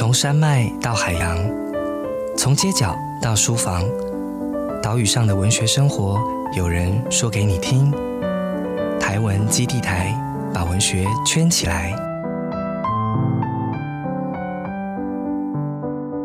从山脉到海洋，从街角到书房，岛屿上的文学生活，有人说给你听。台文基地台把文学圈起来。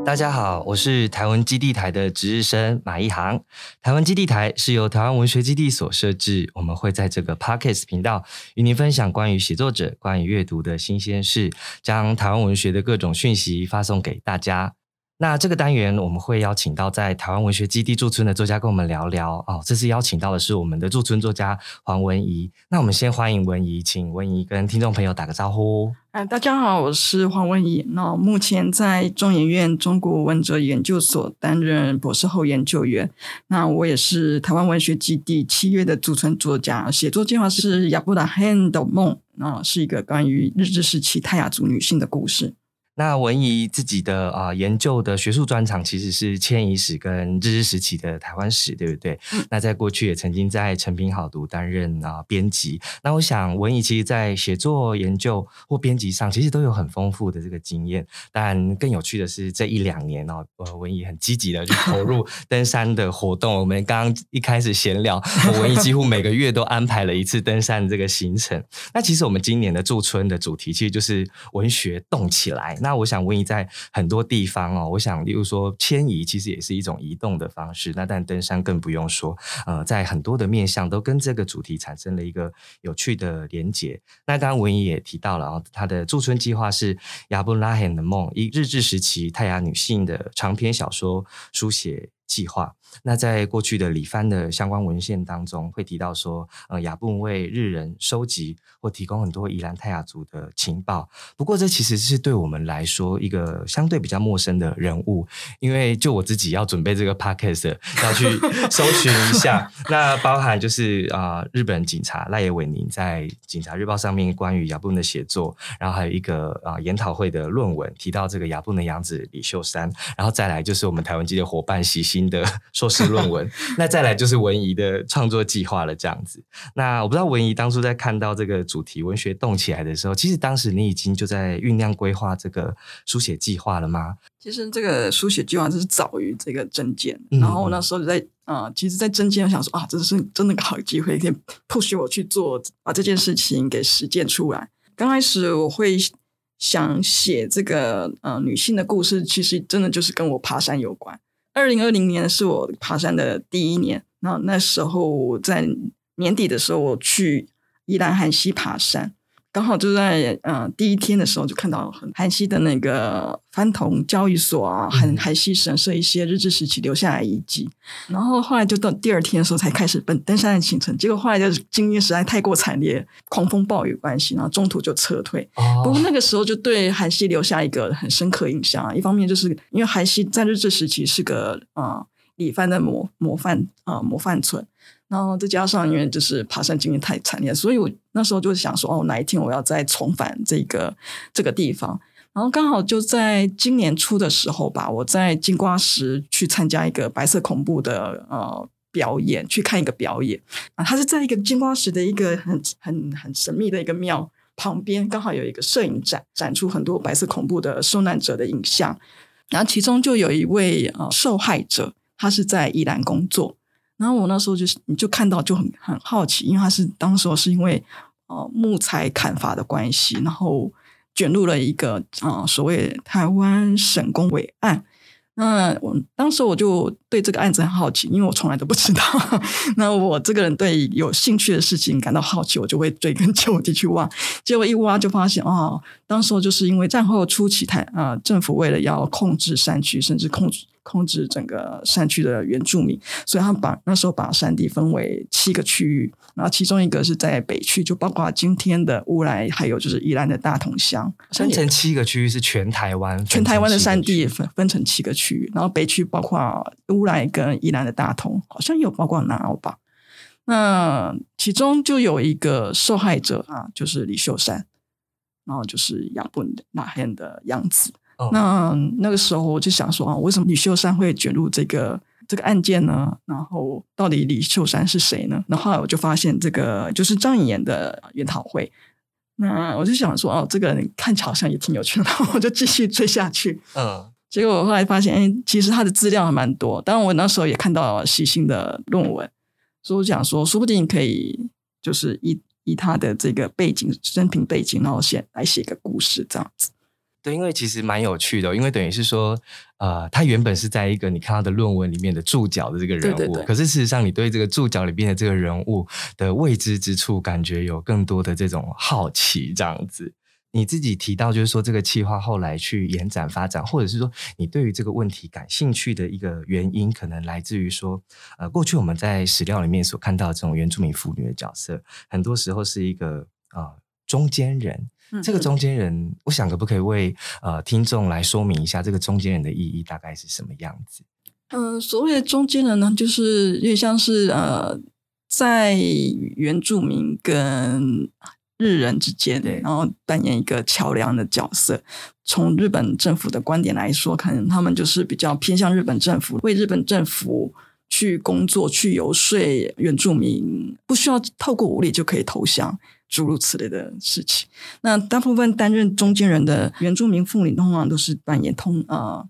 大家好，我是台湾基地台的值日生马一航。台湾基地台是由台湾文学基地所设置，我们会在这个 Podcast 频道与您分享关于写作者、关于阅读的新鲜事，将台湾文学的各种讯息发送给大家。那这个单元我们会邀请到在台湾文学基地驻村的作家跟我们聊聊哦。这次邀请到的是我们的驻村作家黄文怡。那我们先欢迎文怡，请文怡跟听众朋友打个招呼。哎，大家好，我是黄文怡。那目前在中研院中国文哲研究所担任博士后研究员。那我也是台湾文学基地七月的驻村作家，写作计划是亚布拉罕的梦，那是一个关于日治时期泰雅族女性的故事。那文怡自己的啊研究的学术专长其实是迁移史跟日治时期的台湾史，对不对？那在过去也曾经在成品好读担任啊编辑。那我想文怡其实，在写作、研究或编辑上，其实都有很丰富的这个经验。但更有趣的是，这一两年哦，呃，文怡很积极的去投入 登山的活动。我们刚刚一开始闲聊，文怡几乎每个月都安排了一次登山这个行程。那其实我们今年的驻村的主题，其实就是文学动起来。那我想问一，在很多地方哦，我想，例如说迁移，其实也是一种移动的方式。那但登山更不用说，呃，在很多的面向都跟这个主题产生了一个有趣的连结。那刚刚文怡也提到了啊，他的驻村计划是亚布拉罕的梦，一日治时期泰雅女性的长篇小说书写。计划。那在过去的李帆的相关文献当中，会提到说，呃，雅布为日人收集或提供很多宜兰泰雅族的情报。不过，这其实是对我们来说一个相对比较陌生的人物，因为就我自己要准备这个 podcast，要去 搜寻一下。那包含就是啊，日本警察赖野伟宁在《警察日报》上面关于雅布的写作，然后还有一个啊研讨会的论文提到这个雅布的养子李秀山，然后再来就是我们台湾籍的伙伴西西。新的硕士论文，那再来就是文怡的创作计划了。这样子，那我不知道文怡当初在看到这个主题“文学动起来”的时候，其实当时你已经就在酝酿规划这个书写计划了吗？其实这个书写计划就是早于这个证件，然后那时候在啊，其实，在证件想说啊，这是真的个好机会，可以 push 我去做，把这件事情给实践出来。刚开始我会想写这个呃女性的故事，其实真的就是跟我爬山有关。二零二零年是我爬山的第一年，那那时候在年底的时候，我去宜兰汉溪爬山。刚好就在嗯第一天的时候，就看到很韩熙的那个翻同交易所啊，韩韩熙神社一些日治时期留下来遗迹。然后后来就到第二天的时候才开始奔登山的行程，结果后来就是经历实在太过惨烈，狂风暴雨关系，然后中途就撤退。不过那个时候就对韩熙留下一个很深刻印象啊，一方面就是因为韩熙在日治时期是个啊李帆的模模范啊模范村。然后再加上，因为就是爬山经验太惨烈，所以我那时候就想说，哦，哪一天我要再重返这个这个地方。然后刚好就在今年初的时候吧，我在金瓜石去参加一个白色恐怖的呃表演，去看一个表演啊。它是在一个金瓜石的一个很很很神秘的一个庙旁边，刚好有一个摄影展，展出很多白色恐怖的受难者的影像。然后其中就有一位呃受害者，他是在宜兰工作。然后我那时候就是，你就看到就很很好奇，因为他是当时候是因为呃木材砍伐的关系，然后卷入了一个啊所谓台湾省工委案。那我当时我就对这个案子很好奇，因为我从来都不知道。那我这个人对有兴趣的事情感到好奇，我就会追根究底去挖。结果一挖就发现，哦，当时就是因为战后初期台啊政府为了要控制山区，甚至控制。控制整个山区的原住民，所以他把那时候把山地分为七个区域，然后其中一个是在北区，就包括今天的乌来，还有就是宜兰的大同乡。分成七个区域是全台湾，全台湾的山地分分成七个区域，然后北区包括乌来跟宜兰的大同，好像有包括南澳吧。那其中就有一个受害者啊，就是李秀山，然后就是亚布那边的样子。那那个时候我就想说啊，为什么李秀山会卷入这个这个案件呢？然后到底李秀山是谁呢？然后后来我就发现，这个就是张颖妍的研讨会，那我就想说，哦，这个人看起来好像也挺有趣的，我就继续追下去。嗯，结果我后来发现，哎，其实他的资料还蛮多。当然，我那时候也看到喜新的论文，所以我想说，说不定可以就是以以他的这个背景、生平背景，然后写来写一个故事这样子。对，因为其实蛮有趣的，因为等于是说，呃，他原本是在一个你看他的论文里面的注脚的这个人物，可是事实上，你对这个注脚里面的这个人物的未知之处，感觉有更多的这种好奇，这样子。你自己提到，就是说这个计划后来去延展发展，或者是说你对于这个问题感兴趣的一个原因，可能来自于说，呃，过去我们在史料里面所看到这种原住民妇女的角色，很多时候是一个啊中间人。这个中间人，我想可不可以为呃听众来说明一下，这个中间人的意义大概是什么样子？嗯，所谓的中间人呢，就是有点像是呃，在原住民跟日人之间，然后扮演一个桥梁的角色。从日本政府的观点来说，可能他们就是比较偏向日本政府，为日本政府去工作、去游说原住民，不需要透过武力就可以投降。诸如此类的事情，那大部分担任中间人的原住民妇女，通常都是扮演通呃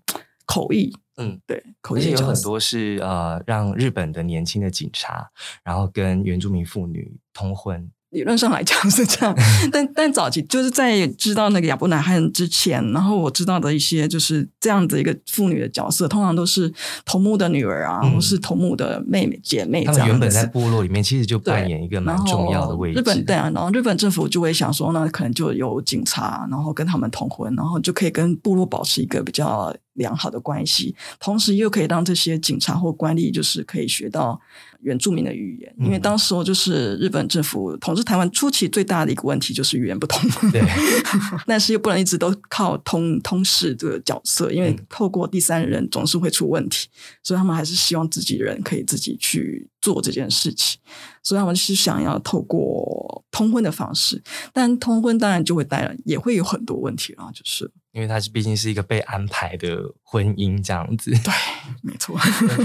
口译，嗯，对，口译有很多是呃让日本的年轻的警察，然后跟原住民妇女通婚。理论上来讲是这样，但但早期就是在知道那个亚伯纳汉之前，然后我知道的一些就是这样子一个妇女的角色，通常都是头目的女儿啊，或是头目的妹妹姐妹。他们原本在部落里面其实就扮演一个蛮重要的位置。日本对啊，然后日本政府就会想说，那可能就有警察，然后跟他们通婚，然后就可以跟部落保持一个比较良好的关系，同时又可以让这些警察或官吏就是可以学到。原住民的语言，因为当时候就是日本政府统治台湾初期最大的一个问题就是语言不通，对，但是又不能一直都靠通通事这个角色，因为透过第三人总是会出问题，所以他们还是希望自己人可以自己去做这件事情，所以他们是想要透过通婚的方式，但通婚当然就会带来也会有很多问题啊，就是。因为他是毕竟是一个被安排的婚姻这样子，对，没错。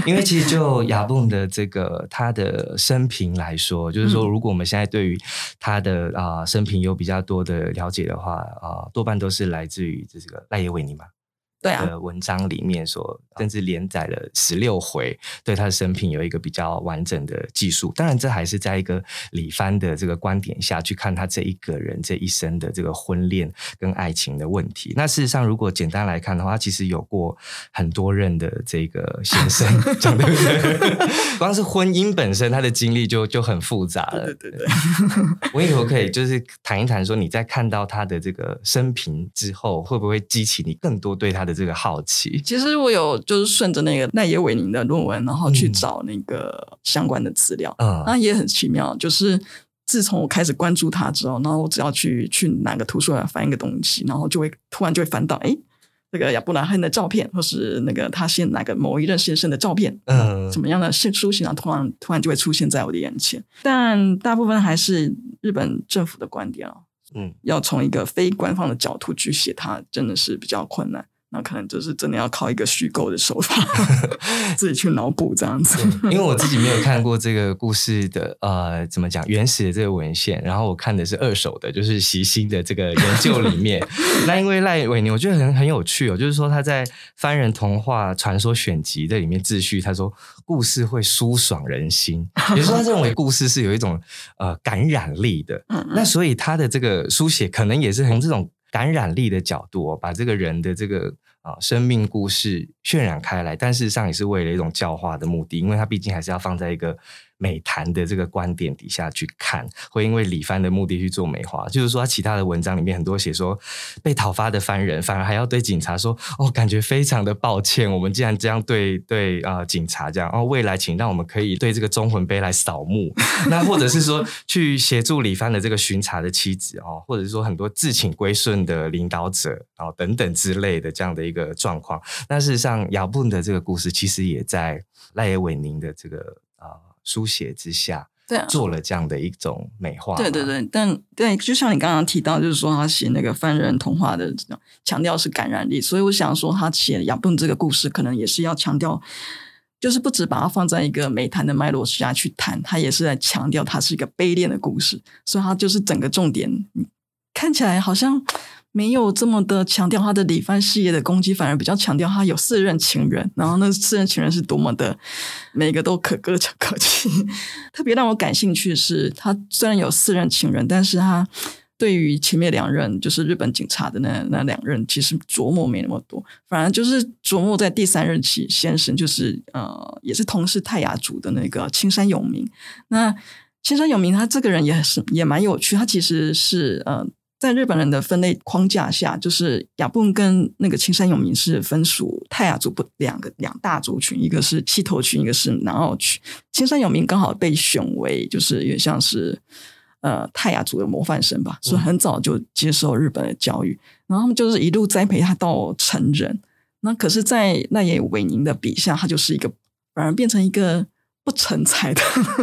因为其实就 亚蹦的这个他的生平来说，就是说，如果我们现在对于他的啊生平有比较多的了解的话啊，多半都是来自于这个赖耶维尼嘛。对啊，文章里面所甚至连载了十六回，对他的生平有一个比较完整的记述。当然，这还是在一个李帆的这个观点下去看他这一个人这一生的这个婚恋跟爱情的问题。那事实上，如果简单来看的话，他其实有过很多任的这个先生，对不对？光是婚姻本身，他的经历就就很复杂了。对对对，我以后可以就是谈一谈，说你在看到他的这个生平之后，会不会激起你更多对他的？这个好奇，其实我有就是顺着那个奈耶维宁的论文，然后去找那个相关的资料，嗯，那也很奇妙。就是自从我开始关注他之后，然后我只要去去哪个图书馆翻一个东西，然后就会突然就会翻到，哎，这个亚伯拉罕的照片，或是那个他先哪个某一任先生的照片，嗯，怎么样的书信啊，突然突然就会出现在我的眼前。但大部分还是日本政府的观点啊，嗯，要从一个非官方的角度去写它，真的是比较困难。那可能就是真的要靠一个虚构的手法，自己去脑补这样子。因为我自己没有看过这个故事的呃，怎么讲原始的这个文献，然后我看的是二手的，就是习新的这个研究里面。那因为赖伟宁，我觉得很很有趣哦，就是说他在《番人童话传说选集》的里面自序，他说故事会舒爽人心，也就是说他认为故事是有一种呃感染力的。那所以他的这个书写可能也是从这种。感染力的角度，把这个人的这个啊生命故事渲染开来，但事实上也是为了一种教化的目的，因为他毕竟还是要放在一个。美谈的这个观点底下去看，会因为李帆的目的去做美化，就是说他其他的文章里面很多写说被讨伐的犯人，反而还要对警察说：“哦，感觉非常的抱歉，我们既然这样对对啊警察这样，哦，未来请让我们可以对这个忠魂碑来扫墓，那或者是说去协助李帆的这个巡查的妻子哦，或者是说很多自请归顺的领导者哦等等之类的这样的一个状况。那事实上，雅布的这个故事其实也在赖耶伟宁的这个啊。书写之下，对，做了这样的一种美化。对对对，但对，就像你刚刚提到，就是说他写那个犯人童话的这种强调是感染力，所以我想说他写亚布这个故事，可能也是要强调，就是不止把它放在一个美谈的脉络下去谈，他也是在强调它是一个悲恋的故事，所以他就是整个重点。看起来好像没有这么的强调他的李帆事业的攻击，反而比较强调他有四任情人，然后那四任情人是多么的每个都可歌可泣。特别让我感兴趣的是，他虽然有四任情人，但是他对于前面两任就是日本警察的那那两任，其实琢磨没那么多，反而就是琢磨在第三任起先生，就是呃，也是同是泰雅族的那个青山永明。那青山永明他这个人也是也蛮有趣，他其实是呃。在日本人的分类框架下，就是雅布跟那个青山永明是分属泰雅族不两个两大族群，一个是西头群，一个是南澳群。青山永明刚好被选为就是有点像是呃泰雅族的模范生吧，所以很早就接受日本的教育，然后他们就是一路栽培他到成人。那可是，在那野伟宁的笔下，他就是一个反而变成一个不成才的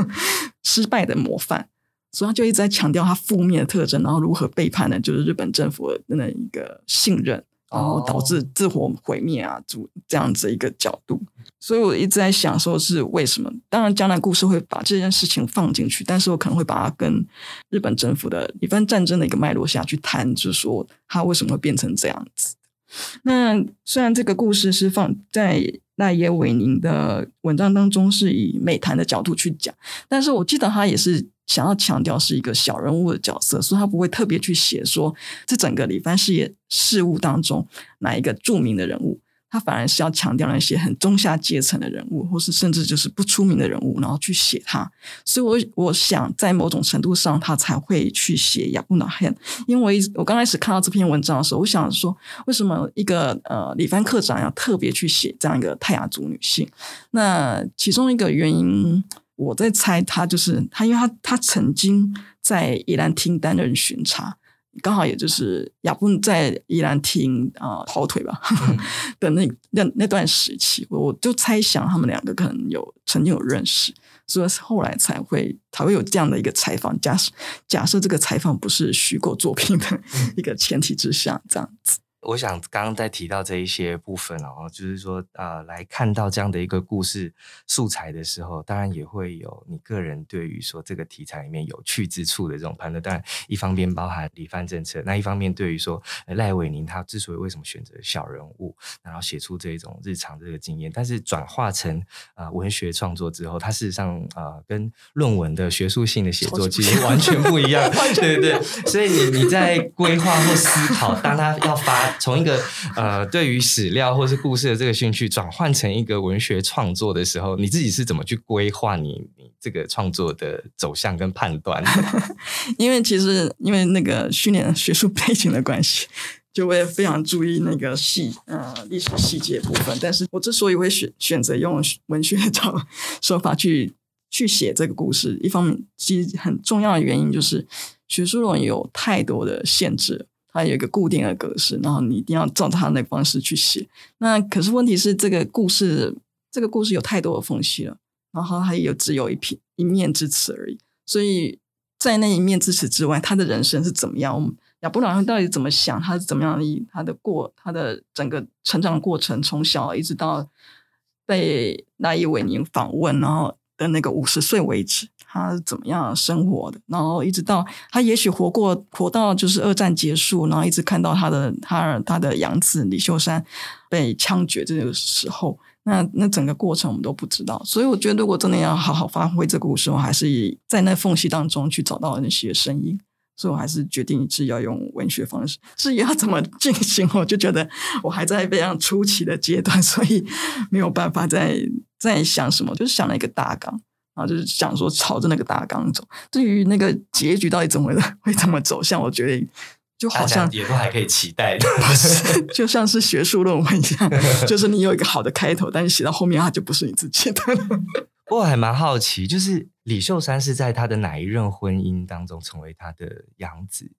失败的模范。所以他就一直在强调他负面的特征，然后如何背叛呢？就是日本政府的那一个信任，然后导致自我毁灭啊，这这样子一个角度。所以我一直在想，说是为什么？当然，江南故事会把这件事情放进去，但是我可能会把它跟日本政府的一番战争的一个脉络下去谈，就是说他为什么会变成这样子。那虽然这个故事是放在那野伟宁的文章当中是以美谈的角度去讲，但是我记得他也是。想要强调是一个小人物的角色，所以他不会特别去写说这整个李帆事业事务当中哪一个著名的人物，他反而是要强调那些很中下阶层的人物，或是甚至就是不出名的人物，然后去写他。所以，我我想在某种程度上，他才会去写亚布纳汉。因为我刚开始看到这篇文章的时候，我想说，为什么一个呃李帆科长要特别去写这样一个泰雅族女性？那其中一个原因。我在猜，他就是他，因为他他曾经在宜兰厅担任巡查，刚好也就是亚布在宜兰厅啊跑腿吧 的那那那段时期，我就猜想他们两个可能有曾经有认识，所以后来才会才会有这样的一个采访。假设假设这个采访不是虚构作品的一个前提之下，这样子。我想刚刚在提到这一些部分哦，就是说呃，来看到这样的一个故事素材的时候，当然也会有你个人对于说这个题材里面有趣之处的这种判断。当然，一方面包含李帆政策，那一方面对于说赖伟宁他之所以为什么选择小人物，然后写出这一种日常这个经验，但是转化成啊文学创作之后，它事实上啊跟论文的学术性的写作其实完全不一样，对对对。所以你你在规划或思考，当他要发。从一个呃，对于史料或是故事的这个兴趣，转换成一个文学创作的时候，你自己是怎么去规划你你这个创作的走向跟判断？因为其实因为那个训练学术背景的关系，就会非常注意那个细呃历史细节部分。但是我之所以会选选择用文学的手法去去写这个故事，一方面其实很重要的原因就是学术论文有太多的限制。它有一个固定的格式，然后你一定要照它那方式去写。那可是问题是，这个故事这个故事有太多的缝隙了，然后它有只有一片一面之词而已。所以在那一面之词之外，他的人生是怎么样？我们亚伯拉罕到底怎么想？他是怎么样的？他的过他的整个成长过程，从小一直到被那一维宁访问，然后的那个五十岁为止。他怎么样生活的？然后一直到他也许活过活到就是二战结束，然后一直看到他的他他的养子李秀山被枪决这个时候，那那整个过程我们都不知道。所以我觉得，如果真的要好好发挥这个故事，我还是以在那缝隙当中去找到那些声音。所以我还是决定是要用文学方式。至于要怎么进行，我就觉得我还在非常初期的阶段，所以没有办法再再想什么，就是想了一个大纲。然后，就是想说朝着那个大纲走。对于那个结局到底怎么会怎么走向，我觉得就好像也都还可以期待 的，就像是学术论文一样，就是你有一个好的开头，但是写到后面它就不是你自己的。不过还蛮好奇，就是李秀山是在他的哪一任婚姻当中成为他的养子？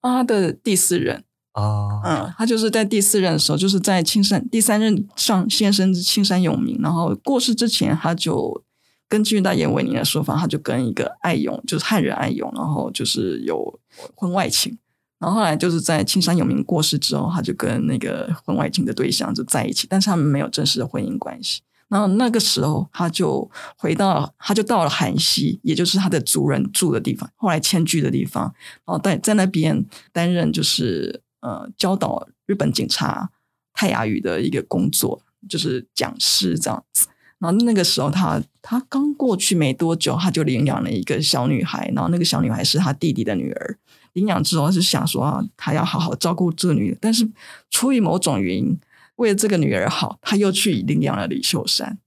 他的第四任啊，嗯，他就是在第四任的时候，就是在青山第三任上先生青山永明，然后过世之前他就。根据大岩维尼的说法，他就跟一个爱勇，就是汉人爱勇，然后就是有婚外情。然后后来就是在青山永明过世之后，他就跟那个婚外情的对象就在一起，但是他们没有正式的婚姻关系。然后那个时候他就回到，他就到了韩熙，也就是他的族人住的地方，后来迁居的地方，然后在在那边担任就是呃教导日本警察泰雅语的一个工作，就是讲师这样子。然后那个时候他他刚过去没多久，他就领养了一个小女孩，然后那个小女孩是他弟弟的女儿。领养之后是想说啊，他要好好照顾这个女，但是出于某种原因。为了这个女儿好，他又去领养了李秀山。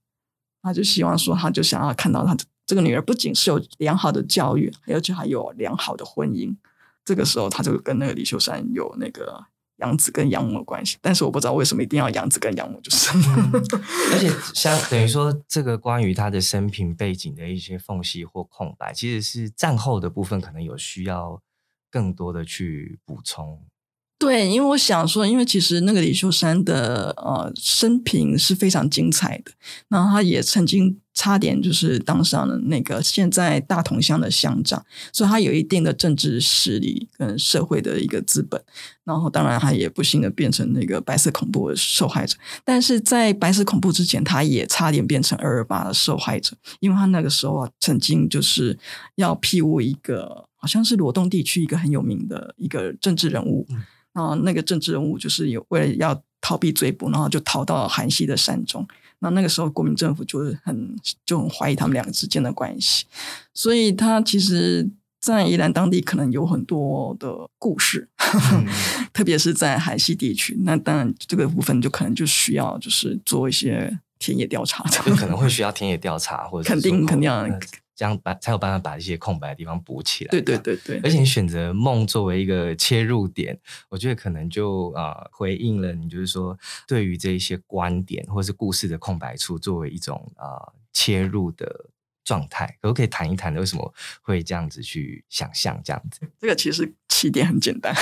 他就希望说，他就想要看到他这个女儿不仅是有良好的教育，而且还有良好的婚姻。这个时候，他就跟那个李秀山有那个养子跟养母的关系。但是我不知道为什么一定要养子跟养母，就是。而且，像等于说，这个关于他的生平背景的一些缝隙或空白，其实是战后的部分，可能有需要更多的去补充。对，因为我想说，因为其实那个李秀山的呃生平是非常精彩的，然后他也曾经差点就是当上了那个现在大同乡的乡长，所以他有一定的政治势力跟社会的一个资本。然后当然他也不幸的变成那个白色恐怖的受害者，但是在白色恐怖之前，他也差点变成二二八的受害者，因为他那个时候啊曾经就是要庇护一个好像是罗东地区一个很有名的一个政治人物。然后那个政治人物就是有为了要逃避追捕，然后就逃到韩熙的山中。那那个时候国民政府就是很就很怀疑他们两个之间的关系，所以他其实，在宜兰当地可能有很多的故事，特别是在海西地区。那当然这个部分就可能就需要就是做一些田野调查，就可能会需要田野调查，或者 肯定肯定要。这样把才有办法把一些空白的地方补起来。对对对对，而且你选择梦作为一个切入点，我觉得可能就啊回应了你，就是说对于这一些观点或是故事的空白处，作为一种啊切入的状态，可不可以谈一谈为什么会这样子去想象这样子？这个其实起点很简单，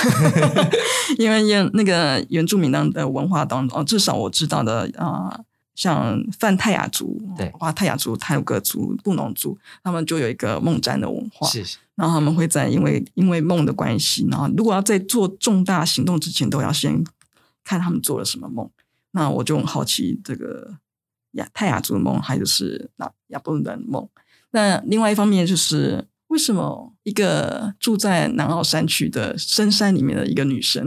因为原那个原住民的文化当中，至少我知道的啊。像泛泰雅族，对，哇，泰雅族、泰鲁格族、布农族，他们就有一个梦占的文化。是，然后他们会在因为因为梦的关系，然后如果要在做重大行动之前，都要先看他们做了什么梦。那我就很好奇这个亚泰雅族的梦，还有是那亚布的梦。那另外一方面就是，为什么一个住在南澳山区的深山里面的一个女生，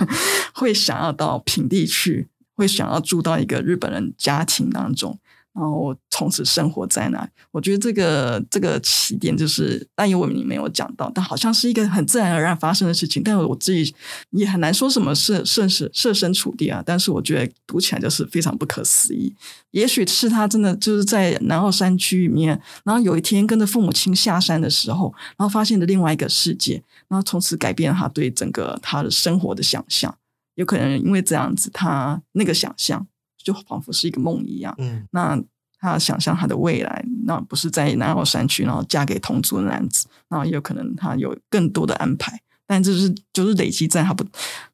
会想要到平地去？会想要住到一个日本人家庭当中，然后从此生活在那。我觉得这个这个起点就是，但因为你没有讲到，但好像是一个很自然而然发生的事情。但我自己也很难说什么设设是设身处地啊。但是我觉得读起来就是非常不可思议。也许是他真的就是在南澳山区里面，然后有一天跟着父母亲下山的时候，然后发现了另外一个世界，然后从此改变了他对整个他的生活的想象。有可能因为这样子，他那个想象就仿佛是一个梦一样。嗯，那他想象他的未来，那不是在南澳山区，然后嫁给同族的男子，然后也有可能他有更多的安排。但这是就是累积在他不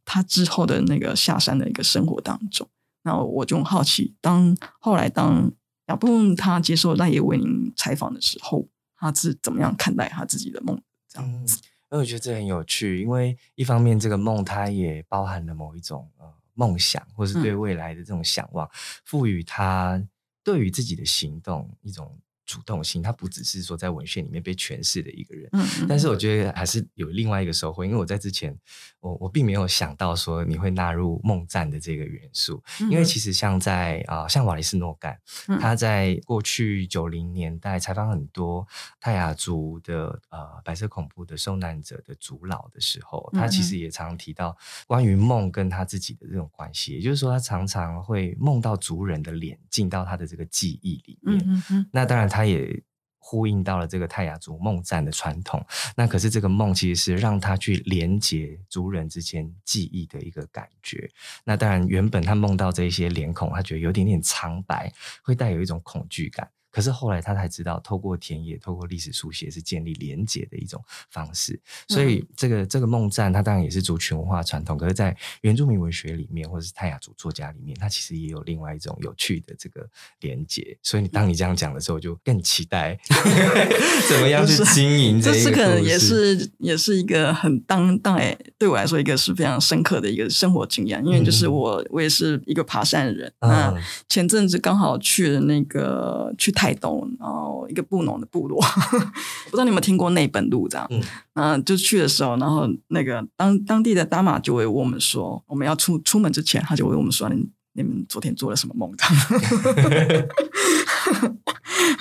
他之后的那个下山的一个生活当中。那我就好奇，当后来当亚布他接受赖叶为您采访的时候，他是怎么样看待他自己的梦？这样子。因为我觉得这很有趣，因为一方面这个梦它也包含了某一种呃梦想，或是对未来的这种向往，赋予他对于自己的行动一种。主动性，他不只是说在文献里面被诠释的一个人，嗯，但是我觉得还是有另外一个收获，因为我在之前，我我并没有想到说你会纳入梦战的这个元素，因为其实像在啊，像瓦利斯诺干，他在过去九零年代采访很多泰雅族的呃白色恐怖的受难者的族老的时候，他其实也常提到关于梦跟他自己的这种关系，也就是说他常常会梦到族人的脸进到他的这个记忆里面，那当然他。他也呼应到了这个泰雅族梦战的传统，那可是这个梦其实是让他去连接族人之间记忆的一个感觉。那当然，原本他梦到这些脸孔，他觉得有点点苍白，会带有一种恐惧感。可是后来他才知道，透过田野，透过历史书写是建立连结的一种方式。所以这个这个梦战，它当然也是族群文化传统，可是，在原住民文学里面，或者是泰雅族作家里面，它其实也有另外一种有趣的这个连结。所以你，当你这样讲的时候，就更期待 怎么样去经营这个。这可能也是也是一个很当当哎，对我来说一个是非常深刻的一个生活经验，因为就是我我也是一个爬山的人。那前阵子刚好去了那个去台东，然后一个布农的部落，不知道你有没有听过内本路这样？嗯，嗯，就去的时候，然后那个当当地的大马就会问我们说，我们要出出门之前，他就问我们说，你你们昨天做了什么梦？这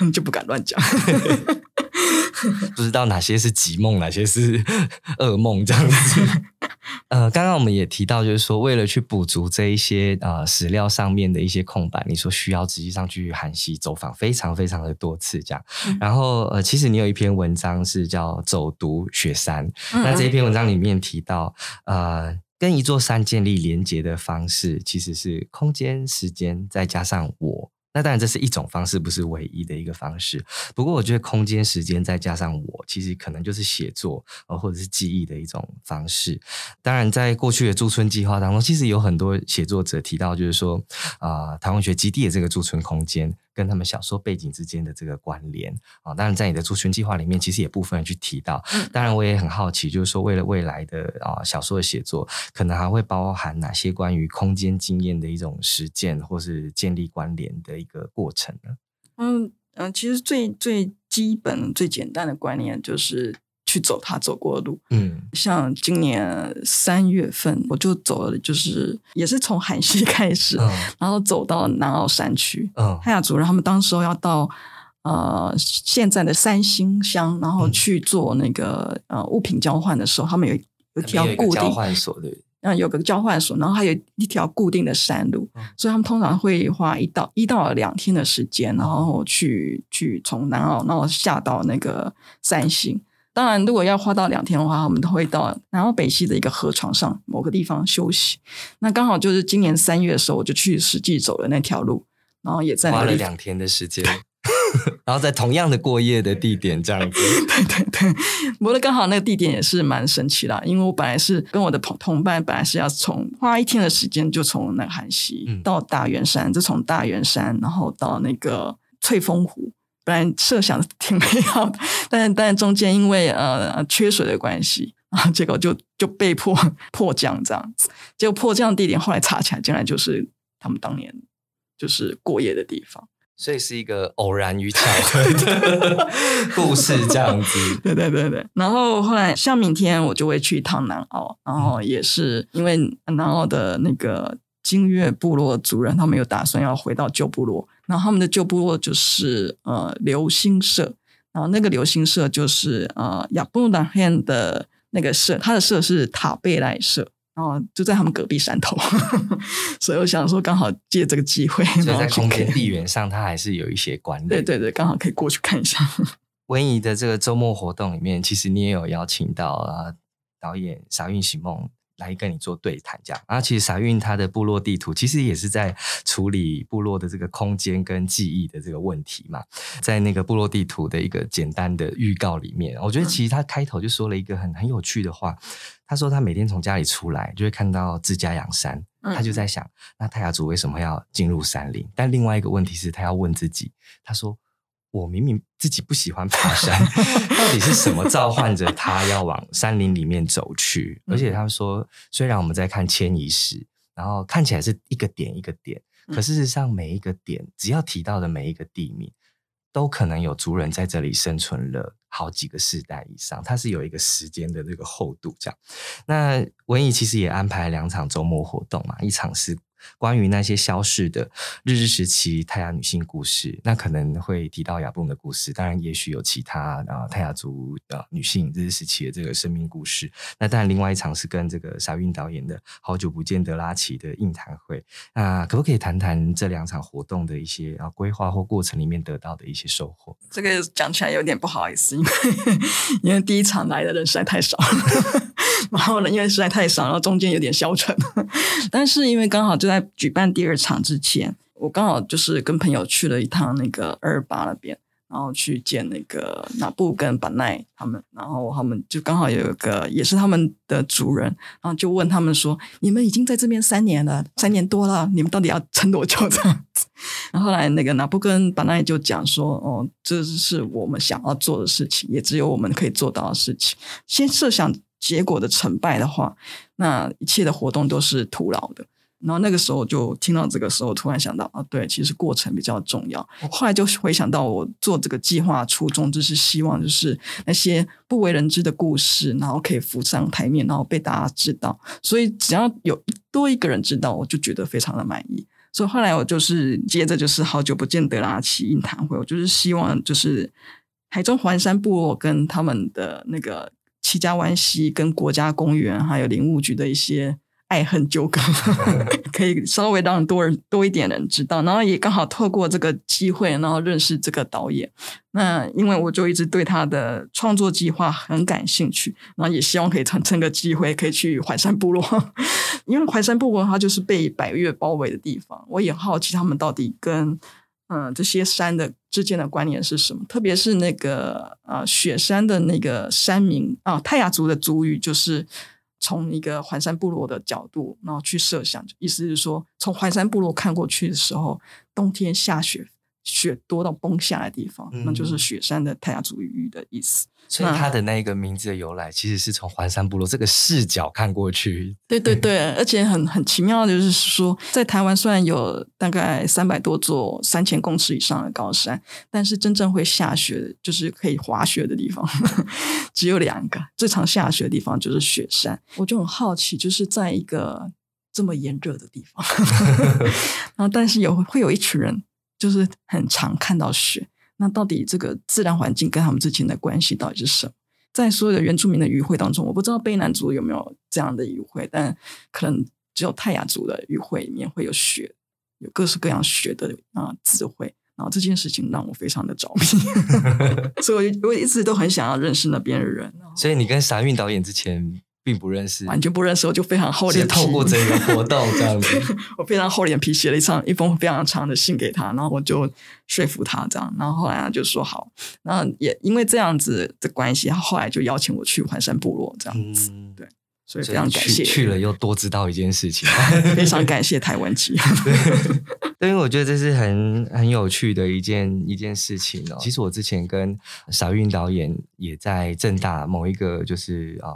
样 就不敢乱讲。不知道哪些是吉梦，哪些是噩梦，这样子。呃，刚刚我们也提到，就是说，为了去补足这一些呃史料上面的一些空白，你说需要实际上去韩西走访非常非常的多次这样。然后呃，其实你有一篇文章是叫《走读雪山》，那这一篇文章里面提到，呃，跟一座山建立连接的方式，其实是空间、时间再加上我。那当然，这是一种方式，不是唯一的一个方式。不过，我觉得空间、时间再加上我，其实可能就是写作呃，或者是记忆的一种方式。当然，在过去的驻村计划当中，其实有很多写作者提到，就是说啊，台湾学基地的这个驻村空间。跟他们小说背景之间的这个关联啊，当然在你的族群计划里面，其实也部分去提到。当然，我也很好奇，就是说为了未来的啊小说的写作，可能还会包含哪些关于空间经验的一种实践，或是建立关联的一个过程呢？嗯嗯，其实最最基本、最简单的观念就是。去走他走过的路，嗯，像今年三月份我就走了，就是也是从海西开始，然后走到南澳山区，嗯，泰雅族人他们当时候要到呃现在的三星乡，然后去做那个呃物品交换的时候，他们有有条固定交换所对，嗯，有个交换所，然后还有一条固定的山路，所以他们通常会花一到一到两天的时间，然后去去从南澳，然后下到那个三星。当然，如果要花到两天的话，我们都会到南澳北溪的一个河床上某个地方休息。那刚好就是今年三月的时候，我就去实际走了那条路，然后也在花了两天的时间，然后在同样的过夜的地点这样子。对对对，不过刚好那个地点也是蛮神奇的，因为我本来是跟我的同同伴，本来是要从花一天的时间就从那个韩溪到大圆山，就从大圆山然后到那个翠峰湖。本来设想挺美好的，但但中间因为呃缺水的关系啊，结果就就被迫迫降这样子。结果迫降地点后来查起来，竟然就是他们当年就是过夜的地方。所以是一个偶然与巧合的故事这样子。对对对对。然后后来像明天我就会去一趟南澳，然后也是因为南澳的那个金月部落族人，他们有打算要回到旧部落。然后他们的旧部落就是呃流星社，然后那个流星社就是呃亚布达汉的那个社，他的社是塔贝莱社，然后就在他们隔壁山头，所以我想说刚好借这个机会，所以在空间地缘上，它还是有一些关联。对对对，刚好可以过去看一下。文怡的这个周末活动里面，其实你也有邀请到啊导演沙运喜梦。来跟你做对谈，这样。然后其实傻运他的部落地图，其实也是在处理部落的这个空间跟记忆的这个问题嘛。在那个部落地图的一个简单的预告里面，我觉得其实他开头就说了一个很很有趣的话。他说他每天从家里出来，就会看到自家养山，他就在想，那泰雅族为什么要进入山林？但另外一个问题是，他要问自己，他说。我明明自己不喜欢爬山，到底是什么召唤着他要往山林里面走去？而且他说，虽然我们在看迁移史，然后看起来是一个点一个点，可事实上每一个点，只要提到的每一个地名，都可能有族人在这里生存了好几个世代以上。它是有一个时间的这个厚度。这样，那文艺其实也安排两场周末活动嘛，一场是。关于那些消逝的日治时期泰雅女性故事，那可能会提到雅布的故事，当然也许有其他啊泰雅族啊女性日治时期的这个生命故事。那当然，另外一场是跟这个沙韵导演的《好久不见德拉奇》的应谈会。那可不可以谈谈这两场活动的一些啊规划或过程里面得到的一些收获？这个讲起来有点不好意思，因为 因为第一场来的人实在太少，然后呢，因为实在太少，然后中间有点消沉，但是因为刚好就在。举办第二场之前，我刚好就是跟朋友去了一趟那个二八那边。然后去见那个纳布跟板奈他们，然后他们就刚好有一个也是他们的主人，然后就问他们说：“你们已经在这边三年了，三年多了，你们到底要撑多久？”这样子。然后后来那个纳布跟板奈就讲说：“哦，这是我们想要做的事情，也只有我们可以做到的事情。先设想结果的成败的话，那一切的活动都是徒劳的。”然后那个时候就听到这个时候，突然想到啊，对，其实过程比较重要。后来就回想到我做这个计划初衷，就是希望就是那些不为人知的故事，然后可以浮上台面，然后被大家知道。所以只要有多一个人知道，我就觉得非常的满意。所以后来我就是接着就是好久不见德拉奇印谈会，我就是希望就是台中环山部落跟他们的那个七家湾溪跟国家公园还有林务局的一些。爱恨纠葛，可以稍微让多人多一点人知道，然后也刚好透过这个机会，然后认识这个导演。那因为我就一直对他的创作计划很感兴趣，然后也希望可以趁趁个机会可以去怀山部落，因为怀山部落它就是被百越包围的地方。我也好奇他们到底跟嗯这些山的之间的关联是什么，特别是那个呃雪山的那个山名啊泰雅族的族语就是。从一个环山部落的角度，然后去设想，意思是说，从环山部落看过去的时候，冬天下雪，雪多到崩下来的地方，那就是雪山的泰雅族语的意思。所以它的那个名字的由来，其实是从环山部落这个视角看过去。对对对，而且很很奇妙的就是说，在台湾虽然有大概三百多座三千公尺以上的高山，但是真正会下雪，就是可以滑雪的地方，只有两个。最常下雪的地方就是雪山。我就很好奇，就是在一个这么炎热的地方，然后但是有会有一群人，就是很常看到雪。那到底这个自然环境跟他们之间的关系到底是什么？在所有的原住民的语会当中，我不知道卑南族有没有这样的语会，但可能只有泰雅族的语会里面会有雪，有各式各样雪的啊智慧。然后这件事情让我非常的着迷，所以我我一直都很想要认识那边的人。所以你跟傻运导演之前。并不认识，完全不认识，我就非常厚脸皮。透过这个活动 这样子，我非常厚脸皮写了一场一封非常长的信给他，然后我就说服他这样，然后后来他就说好，那也因为这样子的关系，他后来就邀请我去环山部落这样子，对。所以非常感谢去了又多知道一件事情，非常感谢台湾籍。对，因为我觉得这是很很有趣的一件一件事情哦。其实我之前跟小运导演也在正大某一个就是啊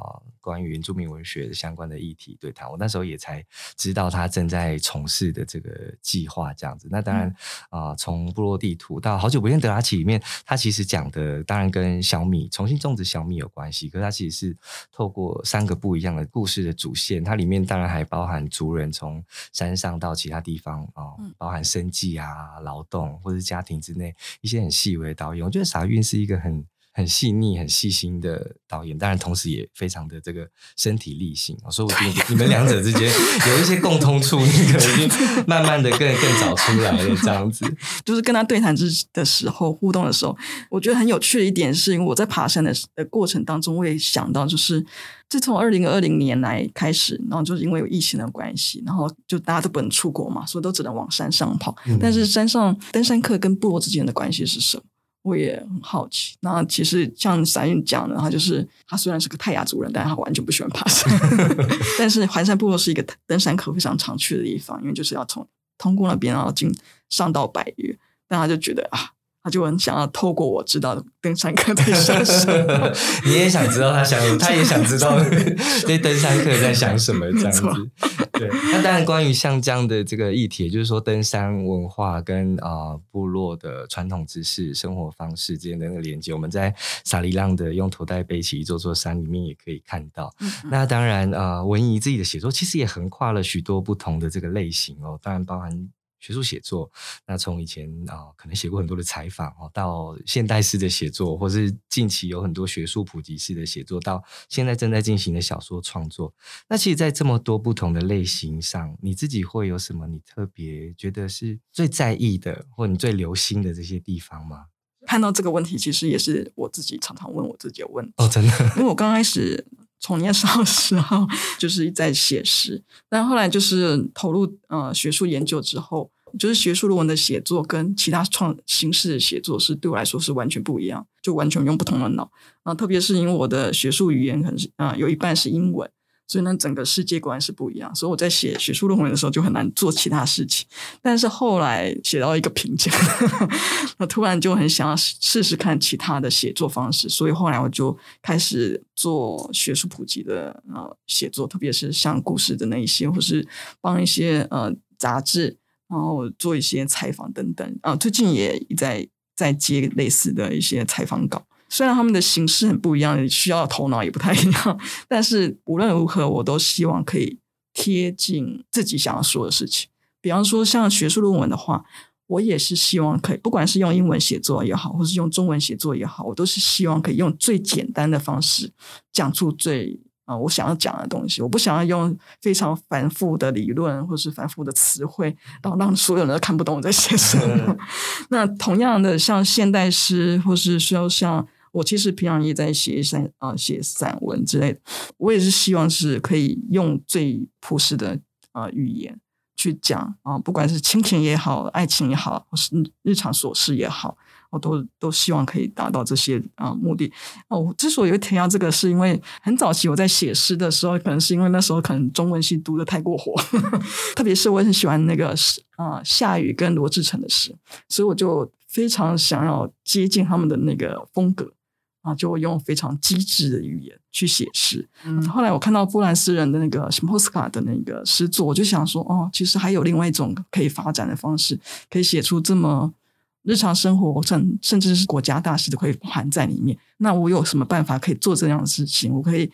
关于原住民文学的相关的议题对谈，我那时候也才知道他正在从事的这个计划这样子。那当然啊，从部落地图到好久不见德拉奇里面，他其实讲的当然跟小米重新种植小米有关系，可是他其实是透过三个不一样的。故事的主线，它里面当然还包含族人从山上到其他地方啊，包含生计啊、劳动或者家庭之内一些很细微的导演。我觉得傻运是一个很。很细腻、很细心的导演，当然同时也非常的这个身体力行所以我觉得你们两者之间 有一些共通处，你可能已经慢慢的更更早出来了。这样子，就是跟他对谈之的时候、互动的时候，我觉得很有趣的一点是，因为我在爬山的的过程当中，我也想到，就是自从二零二零年来开始，然后就是因为有疫情的关系，然后就大家都不能出国嘛，所以都只能往山上跑。但是山上登山客跟部落之间的关系是什么？我也很好奇。那其实像闪运讲的，他就是他虽然是个泰雅族人，但是他完全不喜欢爬山。但是环山部落是一个登山客非常常去的地方，因为就是要从通过那边，然后进上到百越。但他就觉得啊。他就很想要透过我知道登山客在想什么，你也想知道他想，他也想知道那登山客在想什么这样子。对，那当然关于像这样的这个议题，就是说登山文化跟啊部落的传统知识、生活方式之间的那个连接，我们在萨利浪的用头戴背起一座座山里面也可以看到。那当然啊，文怡自己的写作其实也横跨了许多不同的这个类型哦，当然包含。学术写作，那从以前啊，可能写过很多的采访哦，到现代式的写作，或是近期有很多学术普及式的写作，到现在正在进行的小说创作。那其实，在这么多不同的类型上，你自己会有什么你特别觉得是最在意的，或你最留心的这些地方吗？看到这个问题，其实也是我自己常常问我自己的问题哦，真的，因为我刚开始。从年少的时候 就是在写诗，但后来就是投入呃学术研究之后，就是学术论文的写作跟其他创形式的写作是对我来说是完全不一样，就完全用不同的脑啊。特别是因为我的学术语言可能是啊有一半是英文。所以呢，整个世界观是不一样。所以我在写学术论文的时候就很难做其他事情。但是后来写到一个瓶颈，那突然就很想要试试看其他的写作方式。所以后来我就开始做学术普及的呃写作，特别是像故事的那一些，或是帮一些呃杂志，然后做一些采访等等。啊，最近也在在接类似的一些采访稿。虽然他们的形式很不一样，需要头脑也不太一样，但是无论如何，我都希望可以贴近自己想要说的事情。比方说，像学术论文的话，我也是希望可以，不管是用英文写作也好，或是用中文写作也好，我都是希望可以用最简单的方式讲出最啊我想要讲的东西。我不想要用非常繁复的理论或是繁复的词汇，然后让所有人都看不懂我在写什么。那同样的，像现代诗，或是说像我其实平常也在写散啊，写散文之类的。我也是希望是可以用最朴实的啊语言去讲啊，不管是亲情也好，爱情也好，或是日常琐事也好，我都都希望可以达到这些啊目的。哦，之所以会提到这个，是因为很早期我在写诗的时候，可能是因为那时候可能中文系读的太过火，特别是我很喜欢那个诗啊夏雨跟罗志诚的诗，所以我就非常想要接近他们的那个风格。啊，就会用非常机智的语言去写诗。嗯，后来我看到波兰诗人的那个什么波斯卡的那个诗作，我就想说，哦，其实还有另外一种可以发展的方式，可以写出这么日常生活甚甚至是国家大事都可以含在里面。那我有什么办法可以做这样的事情？我可以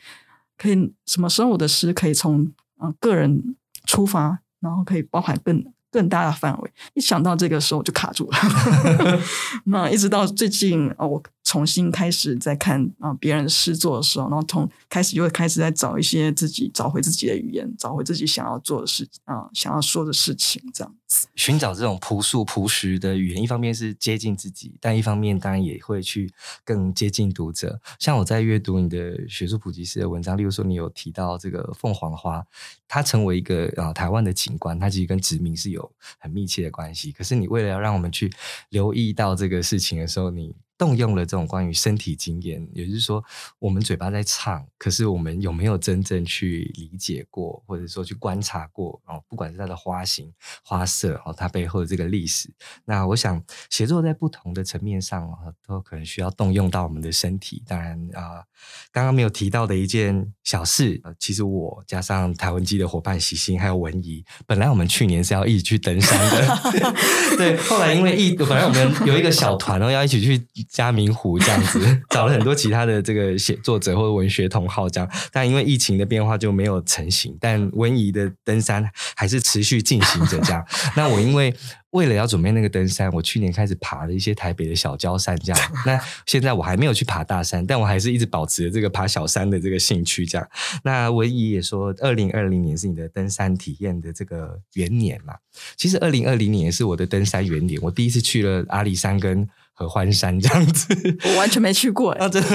可以什么时候我的诗可以从啊个人出发，然后可以包含更更大的范围？一想到这个时候就卡住了。那一直到最近啊，我。重新开始在看啊别人诗作的时候，然后从开始就会开始在找一些自己找回自己的语言，找回自己想要做的事啊，想要说的事情，这样子寻找这种朴素朴实的语言，一方面是接近自己，但一方面当然也会去更接近读者。像我在阅读你的学术普及式的文章，例如说你有提到这个凤凰花，它成为一个啊台湾的景观，它其实跟殖民是有很密切的关系。可是你为了要让我们去留意到这个事情的时候，你动用了这种关于身体经验，也就是说，我们嘴巴在唱，可是我们有没有真正去理解过，或者说去观察过？哦，不管是它的花型、花色，哦，它背后的这个历史。那我想，写作在不同的层面上，都可能需要动用到我们的身体。当然啊，刚刚没有提到的一件小事，其实我加上台文机的伙伴喜星还有文怡，本来我们去年是要一起去登山的，对，后来因为一，本来我们有一个小团哦，要一起去。嘉明湖这样子，找了很多其他的这个写作者或者文学同好这样，但因为疫情的变化就没有成型。但文怡的登山还是持续进行着这样。那我因为为了要准备那个登山，我去年开始爬了一些台北的小礁山这样。那现在我还没有去爬大山，但我还是一直保持着这个爬小山的这个兴趣这样。那文怡也说，二零二零年是你的登山体验的这个元年嘛？其实二零二零年是我的登山元年，我第一次去了阿里山跟。合欢山这样子，我完全没去过。啊，真的，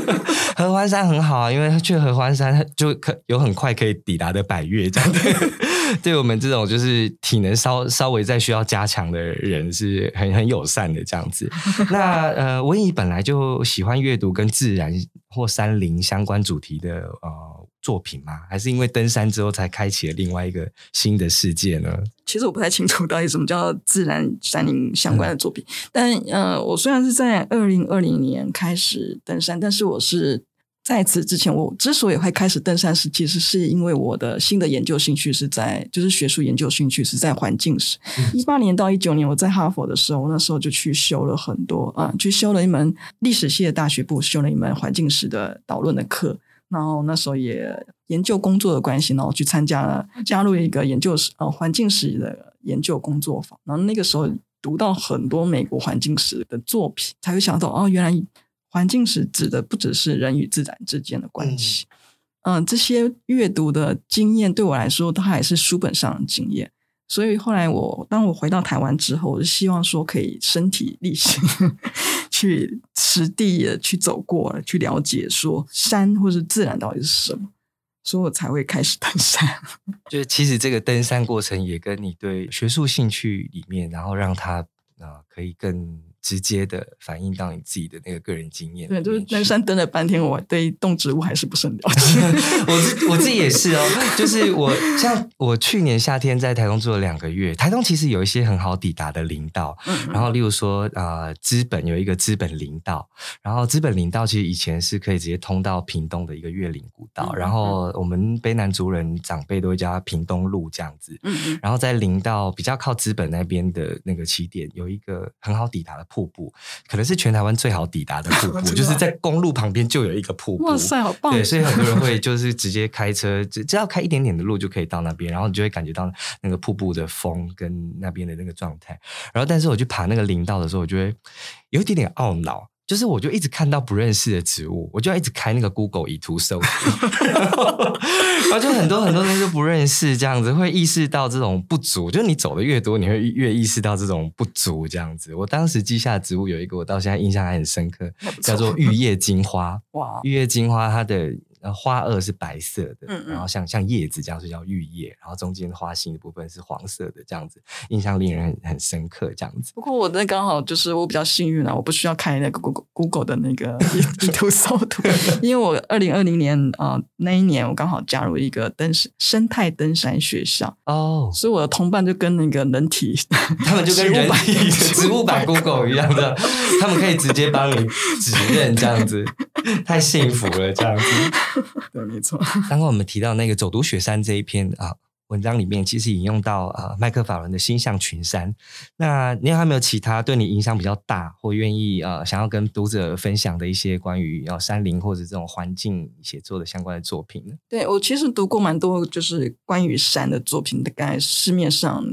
合欢山很好啊，因为去合欢山就可有很快可以抵达的百越这样子。对我们这种就是体能稍稍微再需要加强的人，是很很友善的这样子。那呃，文怡本来就喜欢阅读跟自然或山林相关主题的呃。作品吗？还是因为登山之后才开启了另外一个新的世界呢？其实我不太清楚到底什么叫自然山林相关的作品。但呃，我虽然是在二零二零年开始登山，但是我是在此之前，我之所以会开始登山，是其实是因为我的新的研究兴趣是在，就是学术研究兴趣是在环境史。一八年到一九年，我在哈佛的时候，那时候就去修了很多啊，去修了一门历史系的大学部，修了一门环境史的导论的课。然后那时候也研究工作的关系，然后去参加了加入一个研究史呃环境史的研究工作坊。然后那个时候读到很多美国环境史的作品，才会想到哦，原来环境史指的不只是人与自然之间的关系。嗯，这些阅读的经验对我来说，它还是书本上的经验。所以后来我当我回到台湾之后，我就希望说可以身体力行。去实地也去走过，去了解说山或是自然到底是什么。所以我才会开始登山。就是其实这个登山过程也跟你对学术兴趣里面，然后让他啊可以更。直接的反映到你自己的那个个人经验。对，就是登山登了半天，我对动植物还是不是很了解。我自我自己也是哦，就是我像我去年夏天在台东住了两个月，台东其实有一些很好抵达的林道，然后例如说啊，资本有一个资本林道，然后资本林道其实以前是可以直接通到屏东的一个月岭古道，然后我们卑南族人长辈都会叫它屏东路这样子。嗯嗯。然后在林道比较靠资本那边的那个起点，有一个很好抵达的。瀑布可能是全台湾最好抵达的瀑布，就是在公路旁边就有一个瀑布。哇塞，好棒！对，所以很多人会就是直接开车，只只要开一点点的路就可以到那边，然后你就会感觉到那个瀑布的风跟那边的那个状态。然后，但是我去爬那个林道的时候，我就会有一点点懊恼。就是我就一直看到不认识的植物，我就要一直开那个 Google 以图搜，然后就很多很多东西都不认识，这样子会意识到这种不足。就是你走的越多，你会越意识到这种不足。这样子，我当时记下的植物有一个，我到现在印象还很深刻，叫做 玉叶金花。哇，玉叶金花它的。然后花萼是白色的，然后像像叶子这样，是叫玉叶。然后中间花心的部分是黄色的，这样子印象令人很很深刻。这样子。不过我那刚好就是我比较幸运啊，我不需要开那个 Google Google 的那个 地图搜图，因为我二零二零年啊那一年我刚好加入一个登山生态登山学校哦，所以我的同伴就跟那个人体，他们就跟人体植物版 Google 一样的，他们可以直接帮你指认这样子，太幸福了这样子。对，没错。刚刚我们提到那个走读雪山这一篇啊文章里面，其实引用到啊麦克法伦的《星象群山》。那你还有没有其他对你影响比较大，或愿意啊想要跟读者分享的一些关于要山林或者这种环境写作的相关的作品呢？对我其实读过蛮多，就是关于山的作品，大概市面上。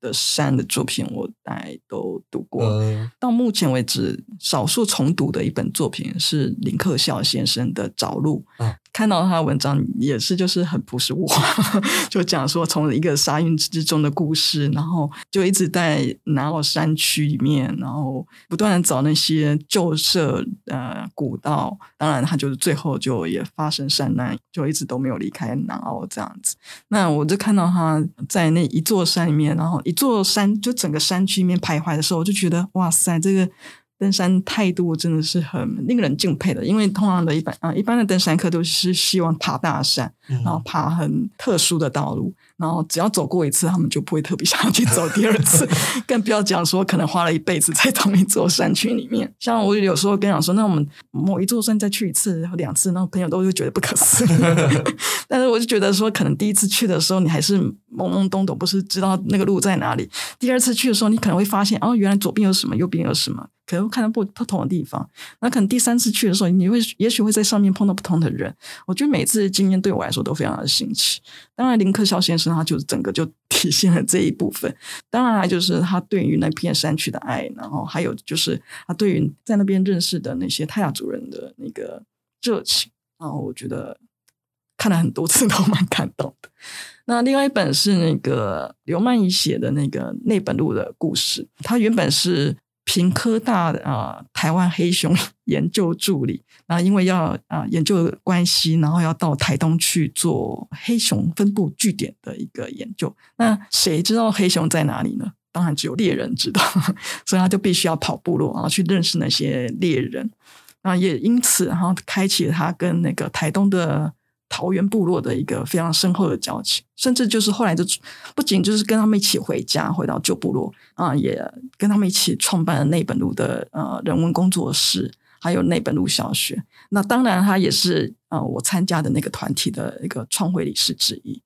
的山的作品，我大概都读过。到目前为止，少数重读的一本作品是林克孝先生的《找路》。看到他的文章也是，就是很朴实无华，就讲说从一个沙运之中的故事，然后就一直在南澳山区里面，然后不断的找那些旧社呃古道。当然，他就是最后就也发生山难，就一直都没有离开南澳这样子。那我就看到他在那一座山里面，然后一座山就整个山区里面徘徊的时候，我就觉得哇塞，这个。登山态度真的是很令人敬佩的，因为通常的一般啊，一般的登山客都是希望爬大山，然后爬很特殊的道路，然后只要走过一次，他们就不会特别想要去走第二次，更不要讲说可能花了一辈子在同一座山区里面。像我有时候跟讲说，那我们某一座山再去一次、然后两次，那朋友都会觉得不可思议。但是我就觉得说，可能第一次去的时候，你还是懵懵懂懂，不是知道那个路在哪里；第二次去的时候，你可能会发现，哦，原来左边有什么，右边有什么。可能会看到不不同的地方，那可能第三次去的时候，你会也许会在上面碰到不同的人。我觉得每次的经验对我来说都非常的新奇。当然，林克肖先生他就是整个就体现了这一部分。当然，就是他对于那片山区的爱，然后还有就是他对于在那边认识的那些泰雅族人的那个热情。然后我觉得看了很多次都蛮感动的。那另外一本是那个刘曼怡写的那个内本路的故事，他原本是。平科大的啊，台湾黑熊研究助理，那因为要啊研究关系，然后要到台东去做黑熊分布据点的一个研究。那谁知道黑熊在哪里呢？当然只有猎人知道，所以他就必须要跑部落，然后去认识那些猎人。那也因此，然后开启了他跟那个台东的。桃园部落的一个非常深厚的交情，甚至就是后来就不仅就是跟他们一起回家，回到旧部落啊，也跟他们一起创办了内本路的呃人文工作室，还有内本路小学。那当然，他也是呃我参加的那个团体的一个创会理事之一。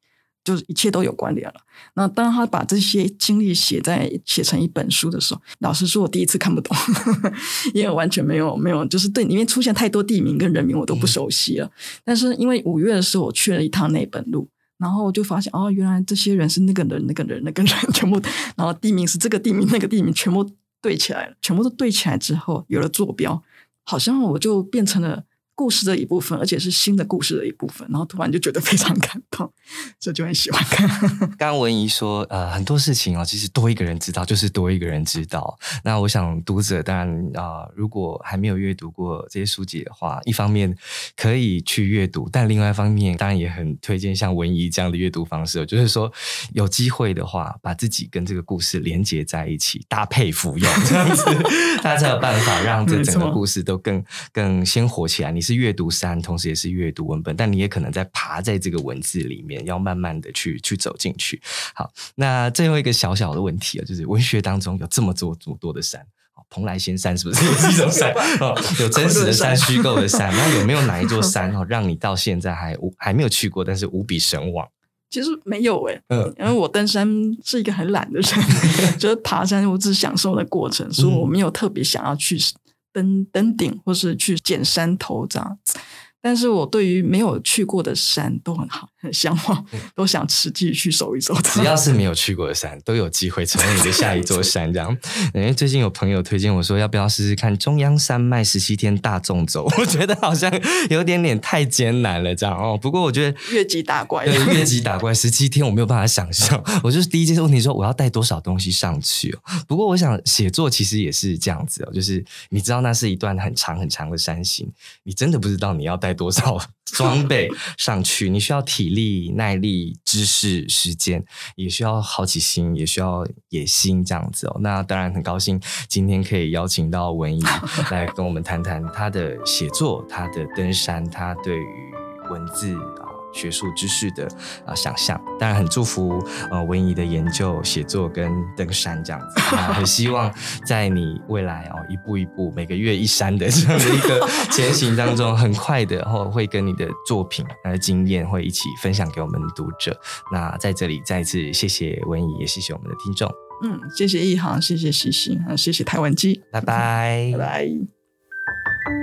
就是一切都有关联了。那当他把这些经历写在写成一本书的时候，老实说，我第一次看不懂，因为完全没有没有，就是对里面出现太多地名跟人名，我都不熟悉了。但是因为五月的时候我去了一趟那本路，然后我就发现哦，原来这些人是那个人、那个人、那个人，全部，然后地名是这个地名、那个地名，全部对起来了，全部都对起来之后，有了坐标，好像我就变成了。故事的一部分，而且是新的故事的一部分，然后突然就觉得非常感动，所以就很喜欢看。刚刚文怡说，呃，很多事情哦，其实多一个人知道就是多一个人知道。那我想读者当然啊，如果还没有阅读过这些书籍的话，一方面可以去阅读，但另外一方面当然也很推荐像文怡这样的阅读方式，就是说有机会的话，把自己跟这个故事连接在一起，搭配服用，这样子，他才有办法让这整个故事都更更鲜活起来。你是阅读山，同时也是阅读文本，但你也可能在爬在这个文字里面，要慢慢的去去走进去。好，那最后一个小小的问题啊，就是文学当中有这么多这么多的山，蓬莱仙山是不是也是一种山？哦，有真实的山，虚构的山，那有没有哪一座山 哦，让你到现在还无还没有去过，但是无比神往？其实没有诶，嗯，因为我登山是一个很懒的人，就是爬山我只享受的过程，所以我没有特别想要去。登登顶，或是去捡山头这样子。但是我对于没有去过的山都很好，很向往，都想自己去走一走。只要是没有去过的山，都有机会成为你的下一座山。这样，因为最近有朋友推荐我说，要不要试试看中央山脉十七天大纵走？我觉得好像有点点太艰难了，这样哦。不过我觉得越级打怪，对，越级打怪十七天，我没有办法想象。我就是第一件事问题说，我要带多少东西上去哦？不过我想写作其实也是这样子哦，就是你知道那是一段很长很长的山行，你真的不知道你要带。多少 装备上去？你需要体力、耐力、知识、时间，也需要好奇心，也需要野心，这样子哦。那当然很高兴今天可以邀请到文怡 来跟我们谈谈他的写作、他的登山、他对于文字啊。学术知识的啊想象，当然很祝福呃文怡的研究、写作跟登山这样子，很希望在你未来哦一步一步、每个月一山的这样的一个前行当中，很快的，然后会跟你的作品、的经验会一起分享给我们读者。那在这里再一次谢谢文怡，也谢谢我们的听众。嗯，谢谢一航，谢谢西西，谢谢台湾机，拜拜，拜拜。